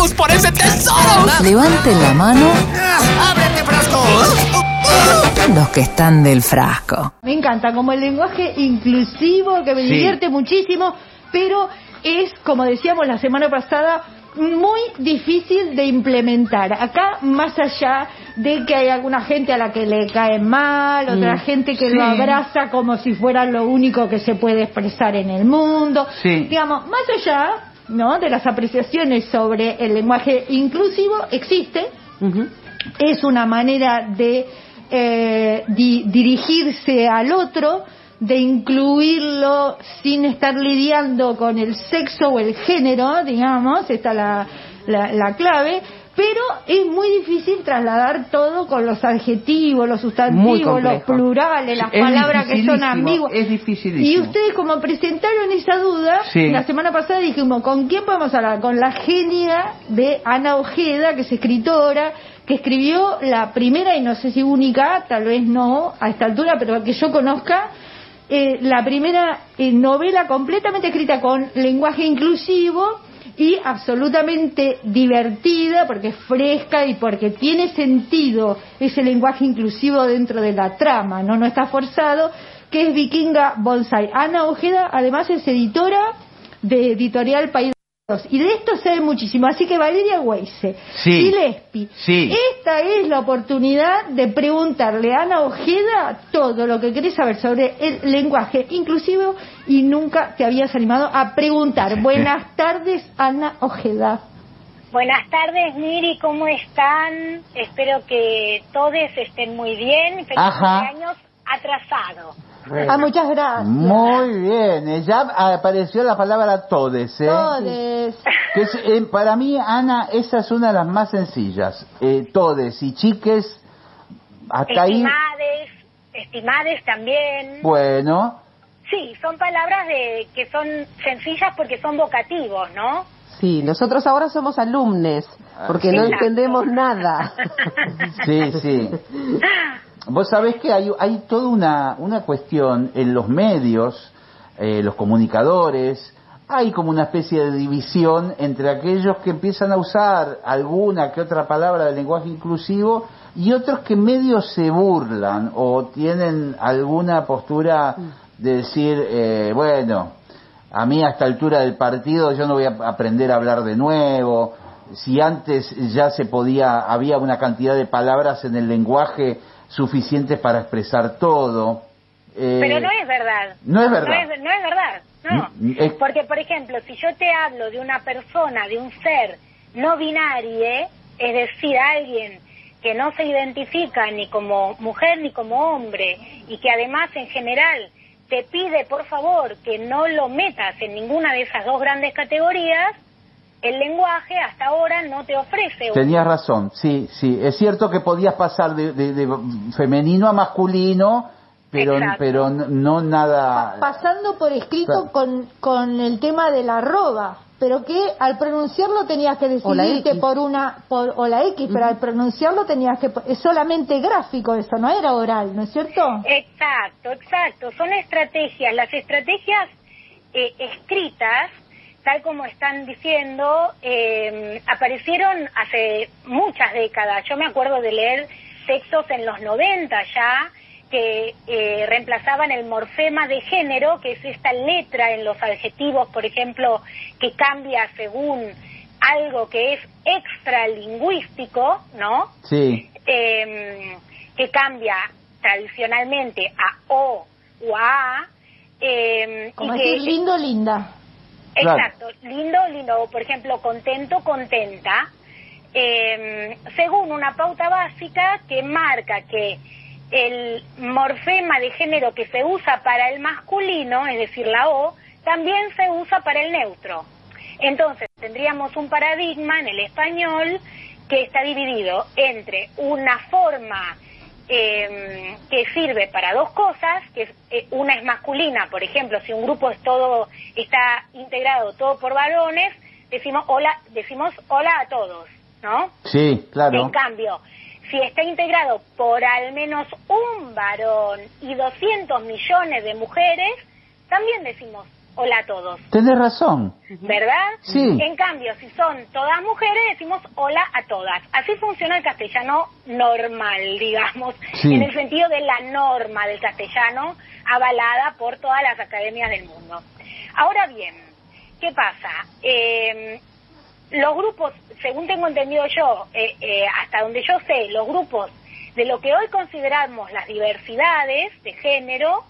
¡Vamos por ese tesoro! Levanten la mano ¡Ábrete, frasco! los que están del frasco. Me encanta, como el lenguaje inclusivo, que me Sí. divierte muchísimo, pero es, como decíamos la semana pasada, muy difícil de implementar. Acá, más allá de que hay alguna gente a la que le cae mal, otra gente que lo abraza como si fuera lo único que se puede expresar en el mundo. Sí. Digamos, más allá ¿no? de las apreciaciones sobre el lenguaje inclusivo, existe, es una manera de eh, di- dirigirse al otro, de incluirlo sin estar lidiando con el sexo o el género, digamos, está la, la, la clave, pero es muy difícil trasladar todo con los adjetivos, los sustantivos, los plurales, las Es palabras que son ambiguas. es Y dificilísimo. ustedes como presentaron esa duda, Sí. la semana pasada dijimos, ¿con quién podemos hablar? Con la genia de Ana Ojeda, que es escritora, que escribió la primera y no sé si única, tal vez no a esta altura, pero que yo conozca, eh, la primera eh, novela completamente escrita con lenguaje inclusivo y absolutamente divertida porque es fresca y porque tiene sentido ese lenguaje inclusivo dentro de la trama, no no está forzado, que es Vikinga Bonsai. Ana Ojeda además es editora de Editorial País y de esto sabe muchísimo, así que Valeria Weise, Sí. Gillespie, Sí. esta es la oportunidad de preguntarle a Ana Ojeda todo lo que querés saber sobre el lenguaje inclusivo y nunca te habías animado a preguntar. Buenas tardes, Ana Ojeda. Buenas tardes, Miri, ¿cómo están? Espero que todos estén muy bien. Feliz Ajá. cumpleaños atrasado. Ah, muchas gracias. Muy bien, ya apareció la palabra todes, ¿eh? Todes. Que es, eh, para mí, Ana, esa es una de las más sencillas. Eh, todes y chiques, hasta ahí, Estimades, estimades también. bueno, Sí, son palabras de que son sencillas porque son vocativos, ¿no? Sí, nosotros ahora somos alumnes, porque no Exacto. entendemos nada. sí, sí. Vos sabés que hay, hay toda una, una cuestión en los medios, eh, los comunicadores, hay como una especie de división entre aquellos que empiezan a usar alguna que otra palabra del lenguaje inclusivo y otros que medio se burlan o tienen alguna postura de decir, eh, bueno, a mí a esta altura del partido yo no voy a aprender a hablar de nuevo. Si antes ya se podía, había una cantidad de palabras en el lenguaje suficientes para expresar todo. Eh, Pero no es verdad. no es verdad. No es, no es verdad, no. Es- Porque, por ejemplo, si yo te hablo de una persona, de un ser no binario, es decir, alguien que no se identifica ni como mujer ni como hombre y que además en general te pide por favor que no lo metas en ninguna de esas dos grandes categorías, el lenguaje hasta ahora no te ofrece Tenías razón, sí, sí. Es cierto que podías pasar de, de- de femenino a masculino, pero, Exacto. pero no nada. Pasando por escrito con, con el tema de la arroba, pero que al pronunciarlo tenías que decidirte por una, por, o la X, pero al pronunciarlo tenías que, es solamente gráfico eso, no era oral, ¿no es cierto? Exacto, exacto. Son estrategias. Las estrategias eh, escritas, tal como están diciendo, eh, aparecieron hace muchas décadas. Yo me acuerdo de leer textos en los 90 ya que eh, reemplazaban el morfema de género, que es esta letra en los adjetivos, por ejemplo, que cambia según algo que es extralingüístico, ¿no? Sí, eh, que cambia tradicionalmente a O o a A. eh, Como y decir que, lindo, linda. Exacto, lindo, lindo, por ejemplo, contento, contenta, eh, según una pauta básica que marca que el morfema de género que se usa para el masculino, es decir, la O, también se usa para el neutro. Entonces, tendríamos un paradigma en el español que está dividido entre una forma eh, que sirve para dos cosas, que es, eh, una es masculina, por ejemplo, si un grupo es todo está integrado todo por varones, decimos hola, decimos hola a todos, ¿no? sí, claro. En cambio, si está integrado por al menos un varón y 200 millones de mujeres, también decimos hola a todos. Tenés razón. ¿Verdad? Sí. En cambio, si son todas mujeres, decimos hola a todas. Así funciona el castellano normal, digamos, Sí. en el sentido de la norma del castellano, avalada por todas las academias del mundo. Ahora bien, ¿qué pasa? Eh, los grupos, según tengo entendido yo, eh, eh, hasta donde yo sé, los grupos de lo que hoy consideramos las diversidades de género,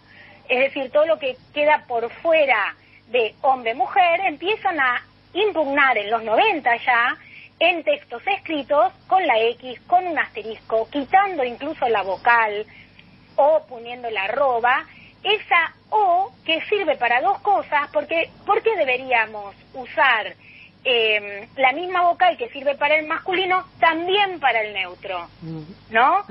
es decir, todo lo que queda por fuera de hombre-mujer, empiezan a impugnar en los 90 ya en textos escritos con la X, con un asterisco, quitando incluso la vocal o poniendo la arroba, esa O que sirve para dos cosas, porque ¿por qué deberíamos usar eh, la misma vocal que sirve para el masculino también para el neutro? ¿No?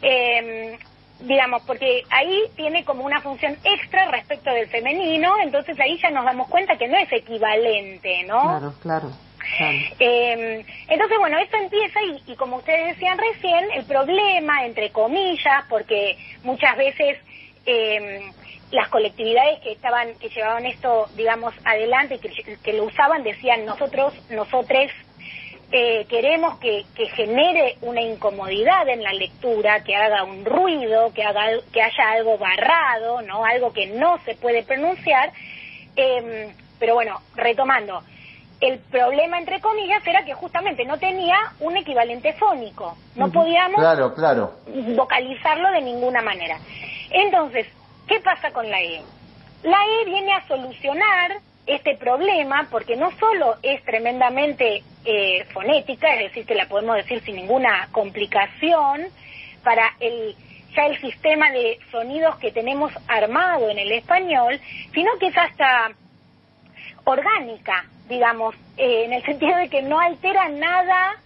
Eh, digamos, porque ahí tiene como una función extra respecto del femenino, entonces ahí ya nos damos cuenta que no es equivalente, ¿no? Claro, claro. claro. Eh, entonces, bueno, esto empieza y, y como ustedes decían recién, el problema, entre comillas, porque muchas veces eh, las colectividades que estaban, que llevaban esto, digamos, adelante, que, que lo usaban, decían nosotros, nosotres eh, queremos que, que genere una incomodidad en la lectura, que haga un ruido, que haga, que haya algo barrado, no, algo que no se puede pronunciar. Eh, pero bueno, retomando, el problema, entre comillas, era que justamente no tenía un equivalente fónico. No podíamos Claro, claro. vocalizarlo de ninguna manera. Entonces, ¿qué pasa con la E? La E viene a solucionar este problema porque no solo es tremendamente eh, fonética, es decir, que la podemos decir sin ninguna complicación para el ya el sistema de sonidos que tenemos armado en el español, sino que es hasta orgánica, digamos, eh, en el sentido de que no altera nada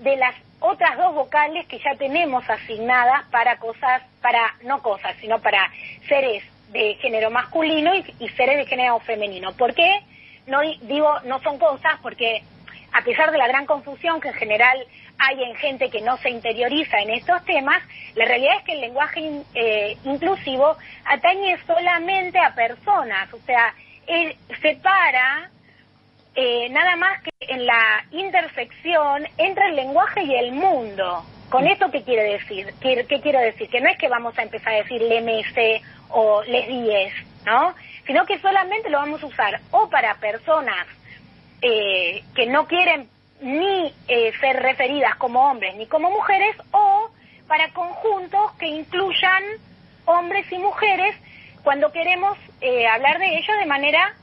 de las otras dos vocales que ya tenemos asignadas para cosas, para, no cosas, sino para seres de género masculino y, y seres de género femenino. ¿Por qué? No di- digo, no son cosas porque a pesar de la gran confusión que en general hay en gente que no se interioriza en estos temas, la realidad es que el lenguaje eh, inclusivo atañe solamente a personas, o sea, él separa eh, nada más que en la intersección entre el lenguaje y el mundo. ¿Con esto qué quiere decir? ¿Qué, qué quiero decir? Que no es que vamos a empezar a decir le mese o les dies, ¿no? Sino que solamente lo vamos a usar o para personas eh, que no quieren ni eh, ser referidas como hombres ni como mujeres o para conjuntos que incluyan hombres y mujeres cuando queremos eh, hablar de ellos de manera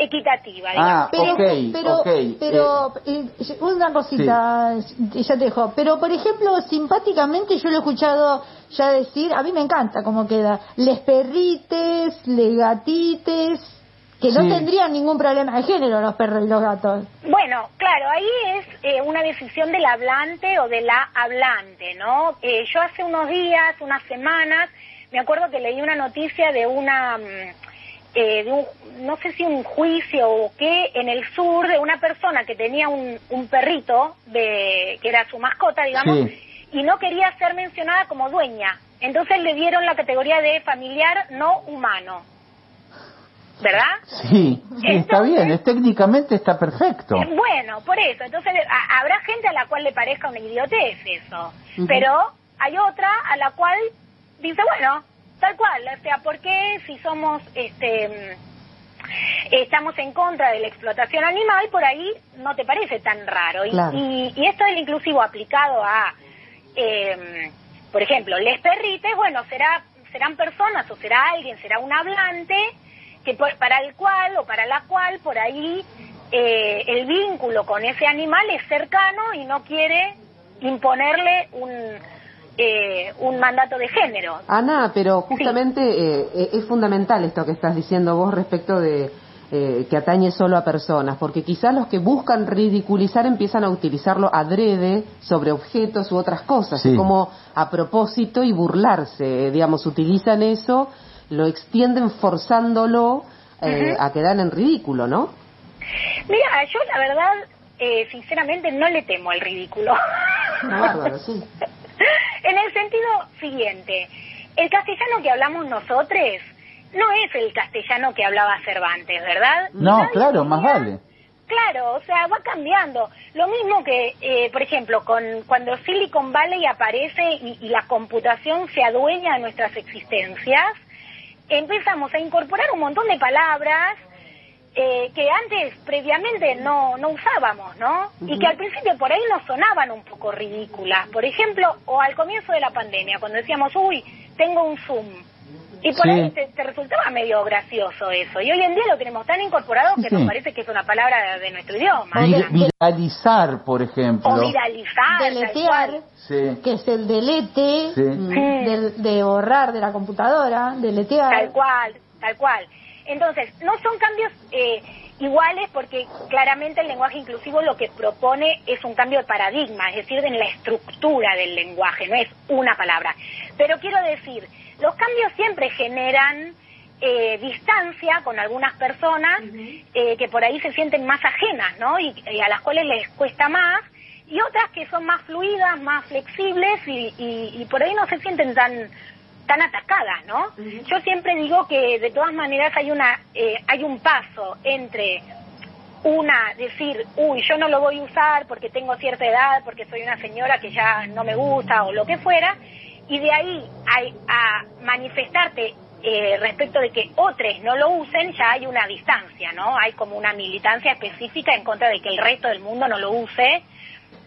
equitativa. digamos. Ah, Pero, ok, pero, ok. pero eh, una cosita, ya te dejo. Pero, por ejemplo, simpáticamente yo lo he escuchado ya decir, a mí me encanta cómo queda, les perrites, les gatites, que no Sí. tendrían ningún problema de género los perros y los gatos. Bueno, claro, ahí es eh, una decisión del hablante o de la hablante, ¿no? Eh, yo hace unos días, unas semanas, me acuerdo que leí una noticia de una, mm, eh, de un, no sé si un juicio o qué, en el sur de una persona que tenía un, un perrito de, que era su mascota, digamos, Sí. y no quería ser mencionada como dueña. Entonces le dieron la categoría de familiar no humano. ¿Verdad? Sí, sí, está bien, es, técnicamente está perfecto. Eh, Bueno, por eso. Entonces a- habrá gente a la cual le parezca una idiotez eso. Pero hay otra a la cual dice, bueno, tal cual. O sea, ¿por qué si somos, este, estamos en contra de la explotación animal, por ahí no te parece tan raro? Y, Claro. y, y esto del inclusivo aplicado a, eh, por ejemplo, les perrites, bueno, será serán personas o será alguien, será un hablante que por- para el cual o para la cual por ahí eh, el vínculo con ese animal es cercano y no quiere imponerle un eh, un mandato de género. Ana, pero justamente eh, eh, es fundamental esto que estás diciendo vos respecto de eh, que atañe solo a personas, porque quizás los que buscan ridiculizar empiezan a utilizarlo adrede sobre objetos u otras cosas, Sí. como a propósito y burlarse, eh, digamos, utilizan eso, lo extienden forzándolo eh, a quedar en ridículo, ¿no? Mira, yo la verdad, eh, sinceramente, no le temo al ridículo. Bárbaro, sí. en el sentido siguiente, el castellano que hablamos nosotros no es el castellano que hablaba Cervantes, ¿verdad? No, Nadie claro, más vale. Claro, o sea, va cambiando. Lo mismo que, eh, por ejemplo, con cuando Silicon Valley aparece y, y la computación se adueña de nuestras existencias, empezamos a incorporar un montón de palabras eh, que antes, previamente, no, no usábamos, ¿no? Y que al principio por ahí nos sonaban un poco ridículas. Por ejemplo, o al comienzo de la pandemia, cuando decíamos, uy, tengo un Zoom. Y por Sí. ahí te, te resultaba medio gracioso eso. Y hoy en día lo tenemos tan incorporado que Sí. nos parece que es una palabra de, de nuestro idioma. Vir- viralizar, por ejemplo. O viralizar. Deletear. Sí. que es el delete, Sí. mm, del- de borrar de la computadora, deletear. Tal cual, tal cual. Entonces, no son cambios eh, iguales porque claramente el lenguaje inclusivo lo que propone es un cambio de paradigma, es decir, en la estructura del lenguaje, no es una palabra. Pero quiero decir, los cambios siempre generan eh, distancia con algunas personas eh, que por ahí se sienten más ajenas, ¿no? Y, y a las cuales les cuesta más, y otras que son más fluidas, más flexibles y, y- y por ahí no se sienten tan tan atacadas, ¿no? Yo siempre digo que de todas maneras hay una eh, hay un paso entre una decir, uy, yo no lo voy a usar porque tengo cierta edad, porque soy una señora que ya no me gusta o lo que fuera, y de ahí a, a manifestarte eh, respecto de que otros no lo usen, ya hay una distancia, ¿no? Hay como una militancia específica en contra de que el resto del mundo no lo use,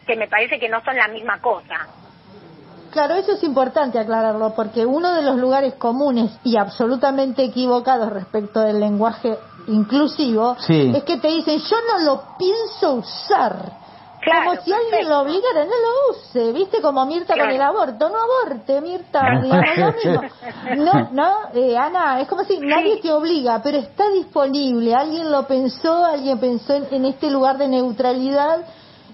que me parece que no son la misma cosa. Claro, eso es importante aclararlo, porque uno de los lugares comunes y absolutamente equivocados respecto del lenguaje inclusivo Sí. es que te dicen, yo no lo pienso usar. Claro, como si alguien lo obligara, no lo use, ¿viste? Como Mirta con el aborto, no aborte, Mirta, digamos lo mismo. No, no, eh, Ana, es como si nadie te obliga, pero está disponible, alguien lo pensó, alguien pensó en, en este lugar de neutralidad,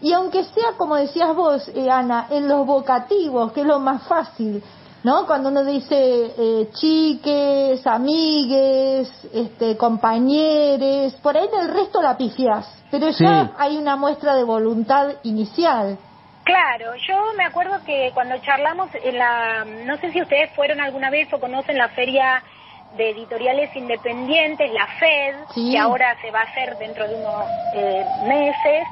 y aunque sea, como decías vos, eh, Ana, en los vocativos, que es lo más fácil, ¿no? Cuando uno dice eh, chiques, amigues, este, compañeres, por ahí en el resto la pifiás, pero ya Sí. hay una muestra de voluntad inicial. Claro, yo me acuerdo que cuando charlamos en la, no sé si ustedes fueron alguna vez o conocen la feria de editoriales independientes, la FED, Sí. que ahora se va a hacer dentro de unos eh, meses,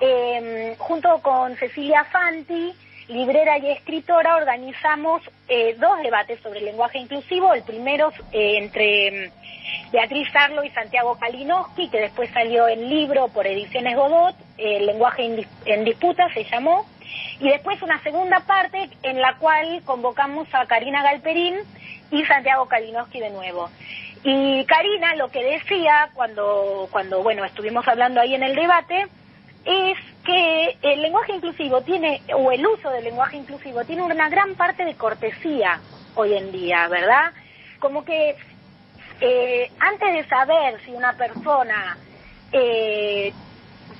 eh, junto con Cecilia Fanti, librera y escritora, organizamos eh, dos debates sobre el lenguaje inclusivo. El primero eh, entre mm, Beatriz Sarlo y Santiago Kalinowski, que después salió en libro por Ediciones Godot, eh, El lenguaje en, en disputa se llamó. Y después una segunda parte en la cual convocamos a Karina Galperín y Santiago Kalinowski de nuevo. Y Karina lo que decía cuando, cuando bueno, estuvimos hablando ahí en el debate, es que el lenguaje inclusivo tiene, o el uso del lenguaje inclusivo tiene una gran parte de cortesía hoy en día, ¿verdad? Como que eh, antes de saber si una persona eh,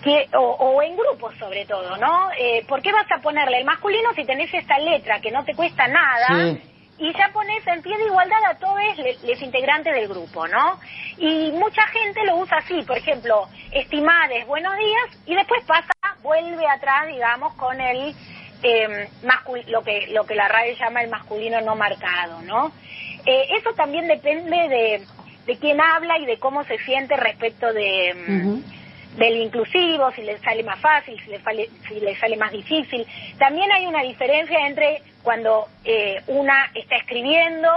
que, o, en grupos sobre todo, ¿no? Eh, ¿Por qué vas a ponerle el masculino si tenés esta letra que no te cuesta nada? Sí. Y ya pones en pie de igualdad a todos los integrantes del grupo, ¿no? Y mucha gente lo usa así, por ejemplo, estimades, buenos días, y después pasa, vuelve atrás, digamos, con el eh, lo que lo que la RAE llama el masculino no marcado, ¿no? Eh, eso también depende de, de quién habla y de cómo se siente respecto de mm, del inclusivo, si le sale más fácil, si le, sale, si le sale más difícil. También hay una diferencia entre cuando eh, una está escribiendo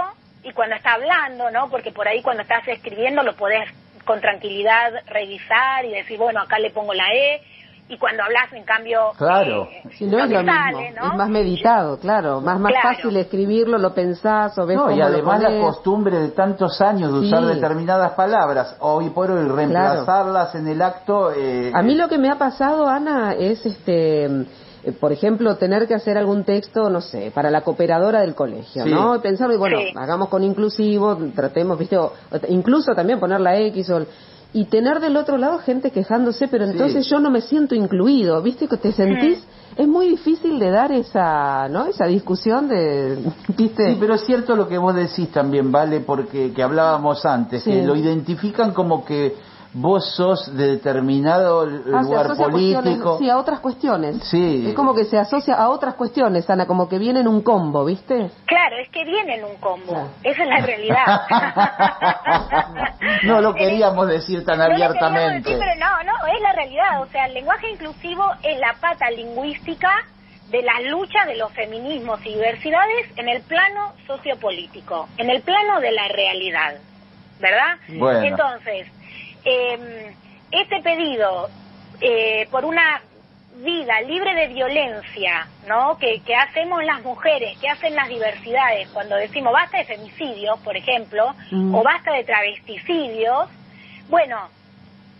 y cuando está hablando, ¿no? Porque por ahí cuando estás escribiendo lo podés con tranquilidad revisar y decir, bueno, acá le pongo la E, y cuando hablas, en cambio, Claro. eh, Si no es te lo mismo, sale, ¿no? es más meditado, claro, más más Claro. fácil escribirlo, lo pensás o ves No, cómo y además lo la costumbre de tantos años de usar Sí. determinadas palabras, hoy por hoy reemplazarlas en el acto. eh, A mí lo que me ha pasado, Ana, es este, por ejemplo, tener que hacer algún texto, no sé, para la cooperadora del colegio, Sí. ¿no? Y pensar, y bueno, Sí. hagamos con inclusivo, tratemos, viste, o- incluso también poner la X o el- y tener del otro lado gente quejándose, pero Sí. entonces yo no me siento incluido, ¿viste? Que te sentís, es muy difícil de dar esa, ¿no? Esa discusión de, ¿viste? Sí, pero es cierto lo que vos decís también, ¿vale? Porque que hablábamos antes, Sí. que lo identifican como que vos sos de determinado Ah, lugar a político. sí, a otras cuestiones. Sí. Es como que se asocia a otras cuestiones, Ana, como que viene en un combo, ¿viste? Claro, es que viene en un combo. Esa es la realidad. no lo queríamos decir tan No abiertamente. decir, pero no, no, es la realidad. O sea, el lenguaje inclusivo es la pata lingüística de las luchas de los feminismos y diversidades en el plano sociopolítico, en el plano de la realidad, ¿verdad? Bueno. Entonces, eh, este pedido eh, por una vida libre de violencia, ¿no? Que, que hacemos las mujeres, que hacen las diversidades, cuando decimos basta de femicidios, por ejemplo, Mm. o basta de travesticidios, bueno,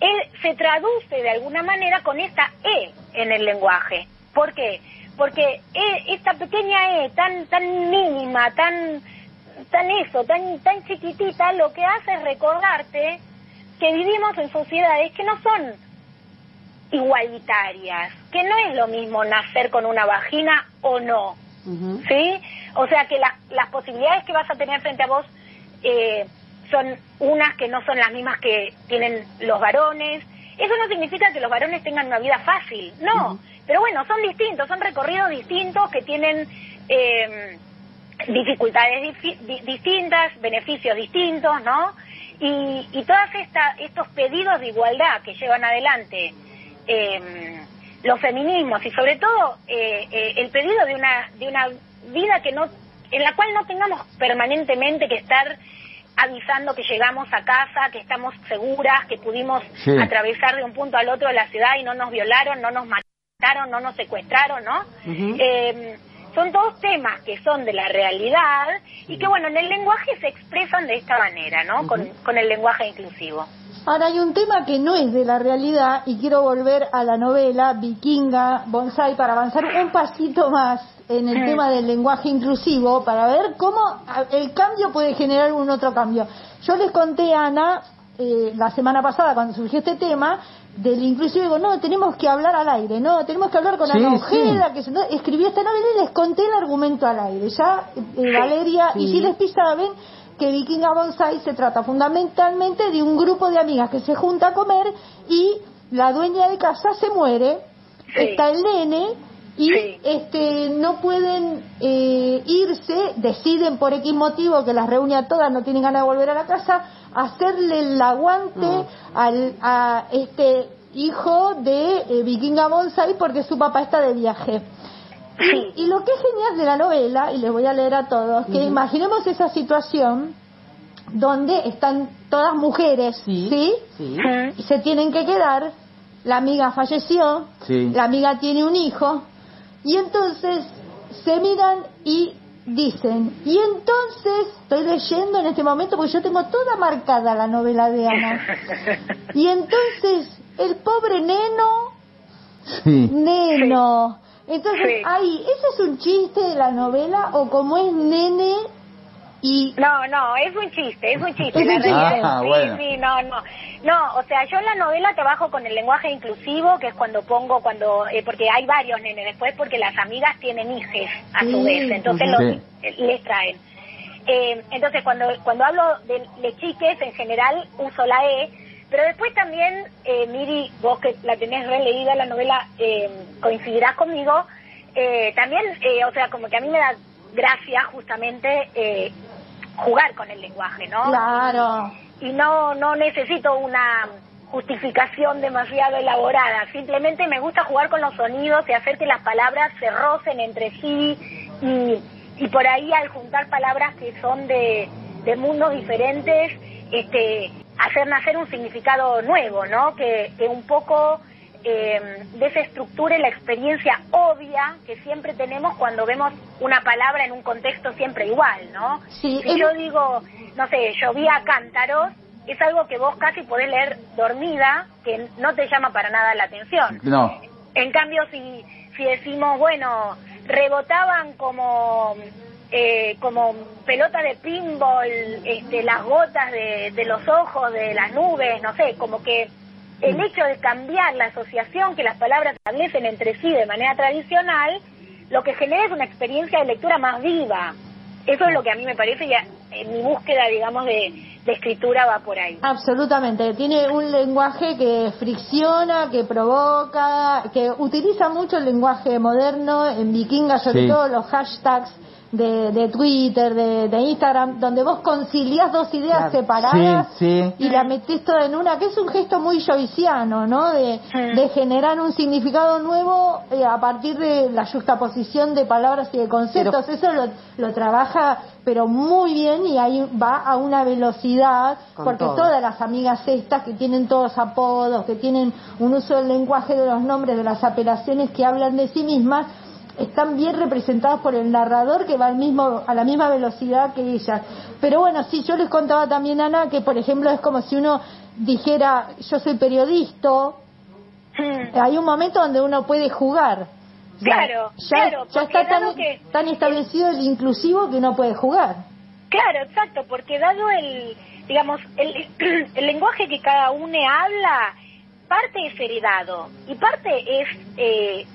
él se traduce de alguna manera con esta E en el lenguaje. ¿Por qué? Porque E- esta pequeña E tan tan mínima, tan tan eso, tan tan chiquitita, lo que hace es recordarte que vivimos en sociedades que no son igualitarias, que no es lo mismo nacer con una vagina o no. ¿sí? O sea que las, las posibilidades que vas a tener frente a vos eh, son unas que no son las mismas que tienen los varones. Eso no significa que los varones tengan una vida fácil, no. Pero bueno, son distintos, son recorridos distintos que tienen eh, dificultades difi- di- distintas, beneficios distintos, ¿no? Y, y todos estos pedidos de igualdad que llevan adelante eh, los feminismos y sobre todo eh, eh, el pedido de una de una vida que no en la cual no tengamos permanentemente que estar avisando que llegamos a casa, que estamos seguras, que pudimos Sí. atravesar de un punto al otro de la ciudad y no nos violaron, no nos mataron, no nos secuestraron, ¿no? Eh, son todos temas que son de la realidad y que, bueno, en el lenguaje se expresan de esta manera, ¿no? con, con el lenguaje inclusivo. Ahora hay un tema que no es de la realidad y quiero volver a la novela Vikinga Bonsai para avanzar un pasito más en el tema del lenguaje inclusivo para ver cómo el cambio puede generar un otro cambio. Yo les conté a Ana eh, la semana pasada cuando surgió este tema del inclusivo digo no tenemos que hablar al aire no tenemos que hablar con Sí, sí. Ojeda que se- no, escribió esta novela y les conté el argumento al aire ya eh, Valeria y. Gilles saben que Vikinga Bonsai se trata fundamentalmente de un grupo de amigas que se junta a comer y la dueña de casa se muere, Sí. está el nene y Sí. este no pueden eh, irse, deciden por X motivo que las reúne a todas, no tienen ganas de volver a la casa, hacerle el aguante al, a este hijo de eh, Vikinga Bonsai porque su papá está de viaje. Sí. Y lo que es genial de la novela, y les voy a leer a todos, que imaginemos esa situación donde están todas mujeres, Sí. ¿sí? Sí. Y se tienen que quedar, la amiga falleció, la amiga tiene un hijo, y entonces se miran y dicen, y entonces, estoy leyendo en este momento porque yo tengo toda marcada la novela de Ana, y entonces el pobre neno Sí. Neno. Entonces, Sí. ahí, ¿ese es un chiste de la novela o como es nene y... No, no, es un chiste, es un chiste. Es un chiste. Ah, sí, bueno. sí, no, no. No, o sea, yo en la novela trabajo con el lenguaje inclusivo, que es cuando pongo, cuando, eh, porque hay varios nenes después, porque las amigas tienen hijes a su Sí. vez, entonces los, Sí. eh, les traen. Eh, entonces, cuando, cuando hablo de lechiques, en general uso la E, pero después también, eh, Miri, vos que la tenés releída la novela, eh, coincidirás conmigo, eh, también, eh, o sea, como que a mí me da gracia justamente eh, jugar con el lenguaje, ¿no? Claro. y no no necesito una justificación demasiado elaborada, simplemente me gusta jugar con los sonidos y hacer que las palabras se rocen entre sí y, y por ahí al juntar palabras que son de, de mundos diferentes, este, hacer nacer un significado nuevo, ¿no? Que, que un poco eh, desestructure la experiencia obvia que siempre tenemos cuando vemos una palabra en un contexto siempre igual, ¿no? Sí, si yo digo, no sé, llovía cántaros, es algo que vos casi podés leer dormida, que no te llama para nada la atención. No. En cambio, si, si decimos, bueno, rebotaban como eh, como pelota de pinball, este, las gotas de, de los ojos, de las nubes, no sé, como que el hecho de cambiar la asociación que las palabras establecen entre sí de manera tradicional, lo que genera es una experiencia de lectura más viva. Eso es lo que a mí me parece y a- eh, mi búsqueda, digamos, de, de escritura va por ahí. Absolutamente, tiene un lenguaje que fricciona, que provoca, que utiliza mucho el lenguaje moderno en vikinga, sobre Sí. todo los hashtags de, de Twitter, de, de Instagram, donde vos conciliás dos ideas Claro. separadas Sí, sí. y la metés toda en una, que es un gesto muy joyciano, ¿no? De, Sí. de generar un significado nuevo eh, a partir de la justaposición de palabras y de conceptos. Eso lo, lo trabaja, pero muy bien y ahí va a una velocidad, porque todo. todas las amigas estas que tienen todos apodos, que tienen un uso del lenguaje de los nombres, de las apelaciones que hablan de sí mismas, están bien representadas por el narrador que va al mismo, a la misma velocidad que ellas. Pero bueno, sí, yo les contaba también, Ana, que por ejemplo es como si uno dijera, yo soy periodista, hay un momento donde uno puede jugar. Claro, ya, claro, ya está tan, que- tan establecido el inclusivo que uno puede jugar. Claro, exacto, porque dado el, digamos, el, el lenguaje que cada uno habla, parte es heredado y parte es eh,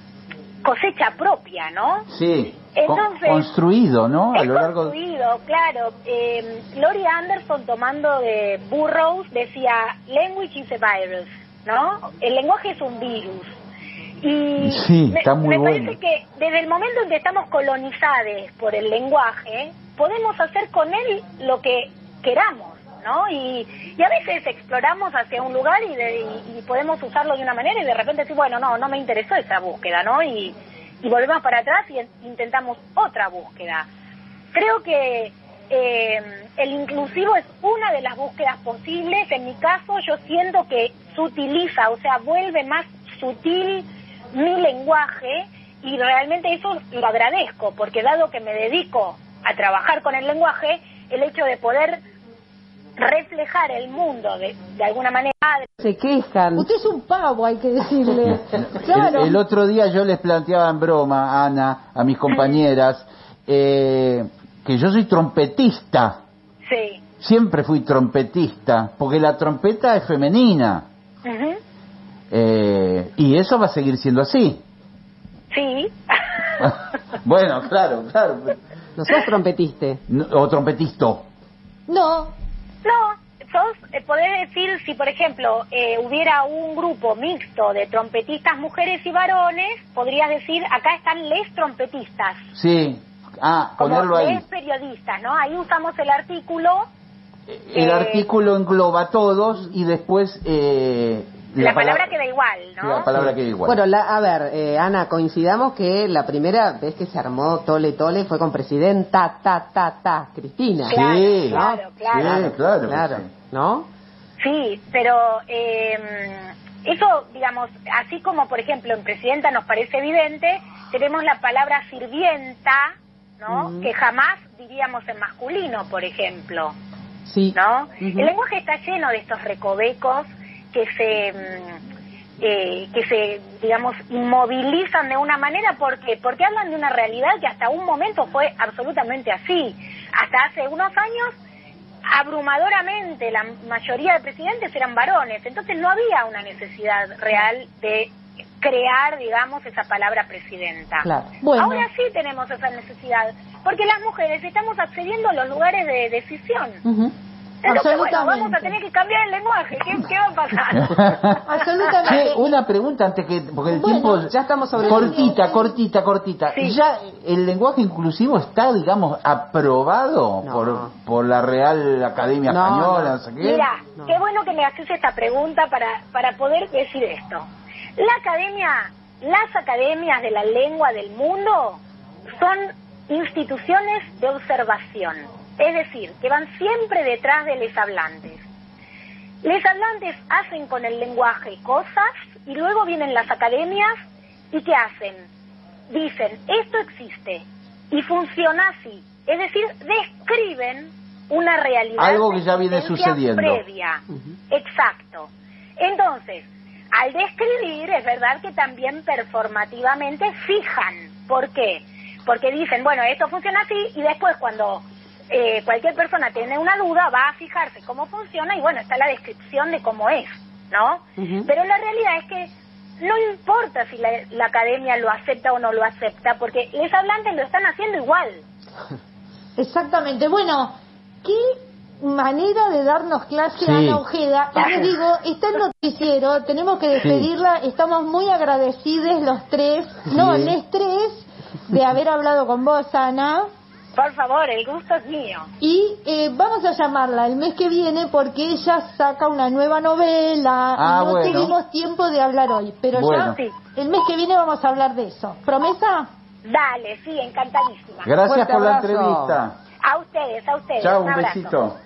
cosecha propia, ¿no? Sí, Entonces- construido, ¿no? A es lo largo construido, claro. Eh, Lori Anderson, tomando de Burroughs, decía, language is a virus, ¿no? El lenguaje es un virus. Y Sí, me, está muy me bueno. parece que desde el momento en que estamos colonizados por el lenguaje, podemos hacer con él lo que queramos, ¿no? Y, y a veces exploramos hacia un lugar y, de- y- podemos usarlo de una manera y de repente decir, bueno, no, no me interesó esa búsqueda, ¿no? Y, y volvemos para atrás y en- intentamos otra búsqueda. Creo que eh, el inclusivo es una de las búsquedas posibles. En mi caso, yo siento que sutiliza, o sea, vuelve más sutil mi lenguaje y realmente eso lo agradezco, porque dado que me dedico a trabajar con el lenguaje, el hecho de poder reflejar el mundo de, de alguna manera Se quejan. Usted es un pavo, hay que decirle. Claro. El, el otro día yo les planteaba en broma, Ana, a mis compañeras, eh, que yo soy trompetista. sí. Siempre fui trompetista, porque la trompeta es femenina. Eh, y eso va a seguir siendo así. Sí. bueno, claro, claro. No sos trompetiste. No- O trompetisto. No, No, sos, eh, podés decir, si por ejemplo eh, hubiera un grupo mixto de trompetistas mujeres y varones, podrías decir, acá están les trompetistas, Sí. Ah, como ponerlo ahí. les periodistas, ¿no? Ahí usamos el artículo, El eh, artículo engloba a todos y después... Eh, la, palabra queda igual, ¿no? La palabra queda igual. Bueno, la- a ver, eh, Ana, coincidamos que la primera vez que se armó Tole Tole fue con presidenta ta ta ta Cristina. Claro, sí, claro, claro. Sí, claro. Claro, sí. ¿no? Sí, pero eh, eso, digamos, así como por ejemplo en presidenta nos parece evidente, tenemos la palabra sirvienta, ¿no? Que jamás diríamos en masculino, por ejemplo. Sí. ¿no? El lenguaje está lleno de estos recovecos que se mm, eh, que se digamos inmovilizan de una manera porque porque hablan de una realidad que hasta un momento fue absolutamente así hasta hace unos años abrumadoramente la mayoría de presidentes eran varones entonces no había una necesidad real de crear digamos esa palabra presidenta Claro. Bueno. ahora sí tenemos esa necesidad porque las mujeres estamos accediendo a los lugares de decisión Ujú. Entonces, bueno, vamos a Absolutamente. tener que cambiar el lenguaje. ¿Qué, qué va a pasar? Absolutamente. Che, una pregunta antes que porque el Bueno, tiempo ya estamos sobre cortita, cortita, cortita. Sí. Ya el lenguaje inclusivo está, digamos, aprobado No. por por la Real Academia No, Española, no. sé qué. Mira, No. qué bueno que me haces esta pregunta para, para poder decir esto. La academia, las academias de la lengua del mundo son instituciones de observación. Es decir, que van siempre detrás de les hablantes. Les hablantes hacen con el lenguaje cosas y luego vienen las academias y ¿qué hacen? Dicen, esto existe y funciona así. Es decir, describen una realidad. Algo que ya viene sucediendo. Previa. Exacto. Entonces, al describir, es verdad que también performativamente fijan. ¿Por qué? Porque dicen, bueno, esto funciona así y después cuando eh, cualquier persona tiene una duda va a fijarse cómo funciona y bueno, está la descripción de cómo es, ¿no? Pero la realidad es que no importa si la, la academia lo acepta o no lo acepta, porque les hablantes lo están haciendo igual. Exactamente. Bueno, qué manera de darnos clase Sí. Ana Ojeda. Y les digo, está el noticiero, tenemos que despedirla, estamos muy agradecidos los tres, no, Sí. les tres, de haber hablado con vos, Ana. Por favor, el gusto es mío. Y eh, vamos a llamarla el mes que viene porque ella saca una nueva novela Ah, y no bueno. tuvimos tiempo de hablar hoy. Pero Bueno. ya el mes que viene vamos a hablar de eso. ¿Promesa? Dale, sí, encantadísima. Gracias Fuerte por la entrevista. A ustedes, a ustedes. Chao, un un abrazo. besito.